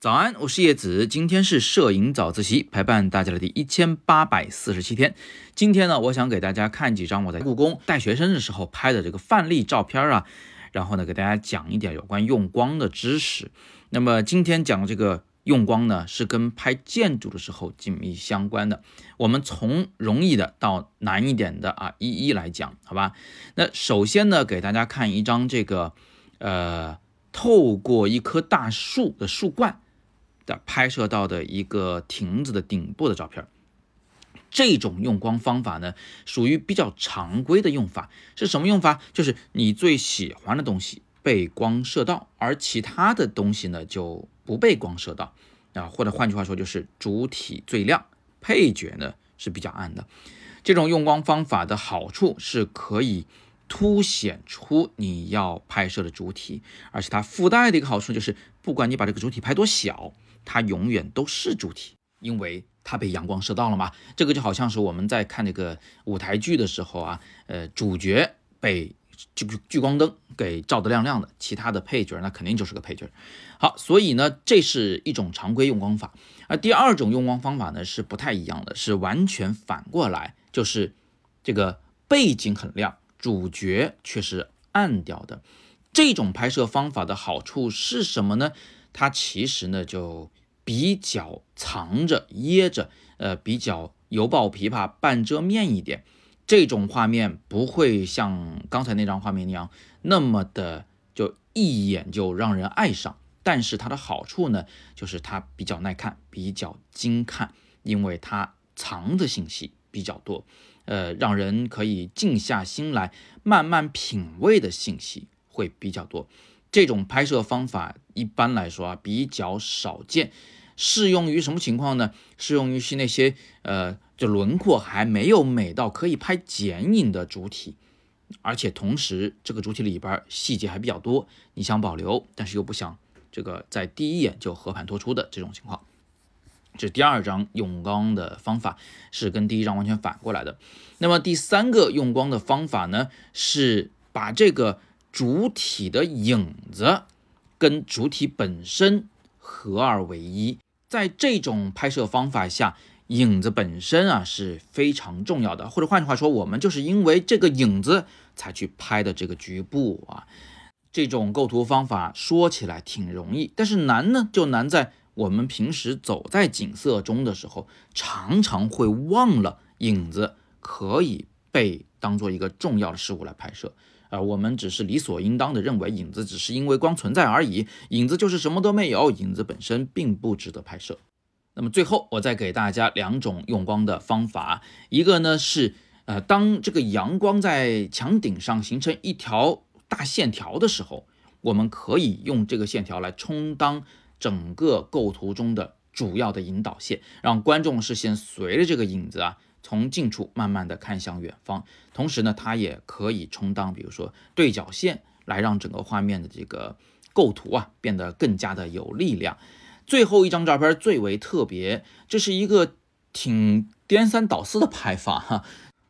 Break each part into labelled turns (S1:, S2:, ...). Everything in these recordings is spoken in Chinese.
S1: 早安，我是叶子，今天是摄影早自习陪伴大家的第一千八百四十七天。今天呢，我想给大家看几张我在故宫带学生的时候拍的这个范例照片啊，然后呢，给大家讲一点有关用光的知识。那么今天讲这个用光呢，是跟拍建筑的时候紧密相关的。我们从容易的到难一点的啊，一一来讲，好吧？那首先呢，给大家看一张这个呃，透过一棵大树的树冠。的拍摄到的一个亭子的顶部的照片，这种用光方法呢，属于比较常规的用法。是什么用法？就是你最喜欢的东西被光射到，而其他的东西呢就不被光射到啊。或者换句话说，就是主体最亮，配角呢是比较暗的。这种用光方法的好处是可以凸显出你要拍摄的主体，而且它附带的一个好处就是，不管你把这个主体拍多小。它永远都是主体，因为它被阳光射到了嘛。这个就好像是我们在看那个舞台剧的时候啊，呃，主角被聚聚光灯给照得亮亮的，其他的配角那肯定就是个配角。好，所以呢，这是一种常规用光法。而第二种用光方法呢是不太一样的，是完全反过来，就是这个背景很亮，主角却是暗掉的。这种拍摄方法的好处是什么呢？它其实呢就比较藏着掖着，呃，比较犹抱琵琶半遮面一点。这种画面不会像刚才那张画面那样那么的就一眼就让人爱上。但是它的好处呢，就是它比较耐看，比较精看，因为它藏的信息比较多，呃，让人可以静下心来慢慢品味的信息会比较多。这种拍摄方法一般来说啊比较少见，适用于什么情况呢？适用于是那些呃，就轮廓还没有美到可以拍剪影的主体，而且同时这个主体里边细节还比较多，你想保留，但是又不想这个在第一眼就和盘托出的这种情况。这第二张用光的方法是跟第一张完全反过来的。那么第三个用光的方法呢，是把这个。主体的影子跟主体本身合二为一，在这种拍摄方法下，影子本身啊是非常重要的。或者换句话说，我们就是因为这个影子才去拍的这个局部啊。这种构图方法说起来挺容易，但是难呢，就难在我们平时走在景色中的时候，常常会忘了影子可以被当做一个重要的事物来拍摄。啊，我们只是理所应当的认为影子只是因为光存在而已，影子就是什么都没有，影子本身并不值得拍摄。那么最后，我再给大家两种用光的方法，一个呢是，呃，当这个阳光在墙顶上形成一条大线条的时候，我们可以用这个线条来充当整个构图中的主要的引导线，让观众视线随着这个影子啊。从近处慢慢的看向远方，同时呢，它也可以充当，比如说对角线，来让整个画面的这个构图啊变得更加的有力量。最后一张照片最为特别，这是一个挺颠三倒四的拍法哈。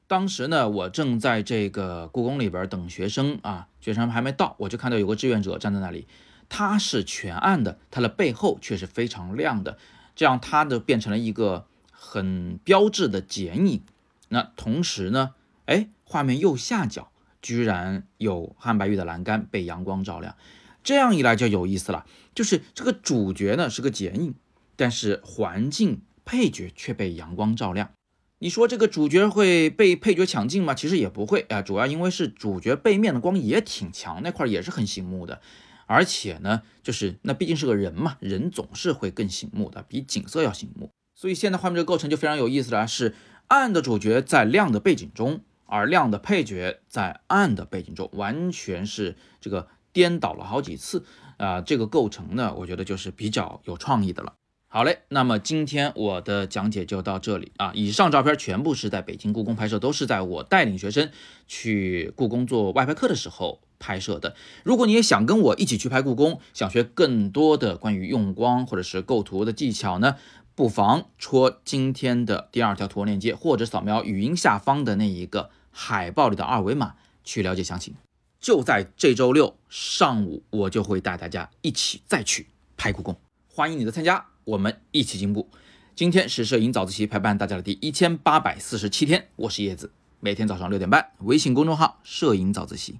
S1: 当时呢，我正在这个故宫里边等学生啊，学生还没到，我就看到有个志愿者站在那里，它是全暗的，它的背后却是非常亮的，这样它的变成了一个。很标志的剪影，那同时呢，哎，画面右下角居然有汉白玉的栏杆被阳光照亮，这样一来就有意思了，就是这个主角呢是个剪影，但是环境配角却被阳光照亮。你说这个主角会被配角抢镜吗？其实也不会啊，主要因为是主角背面的光也挺强，那块也是很醒目的，而且呢，就是那毕竟是个人嘛，人总是会更醒目的，比景色要醒目。所以现在画面这个构成就非常有意思了，是暗的主角在亮的背景中，而亮的配角在暗的背景中，完全是这个颠倒了好几次啊！这个构成呢，我觉得就是比较有创意的了。好嘞，那么今天我的讲解就到这里啊。以上照片全部是在北京故宫拍摄，都是在我带领学生去故宫做外拍课的时候拍摄的。如果你也想跟我一起去拍故宫，想学更多的关于用光或者是构图的技巧呢？不妨戳今天的第二条图文链接，或者扫描语音下方的那一个海报里的二维码去了解详情。就在这周六上午，我就会带大家一起再去拍故宫。欢迎你的参加，我们一起进步。今天是摄影早自习陪伴大家的第一千八百四十七天，我是叶子，每天早上六点半，微信公众号“摄影早自习”，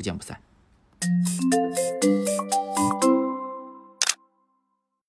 S1: 不见不散。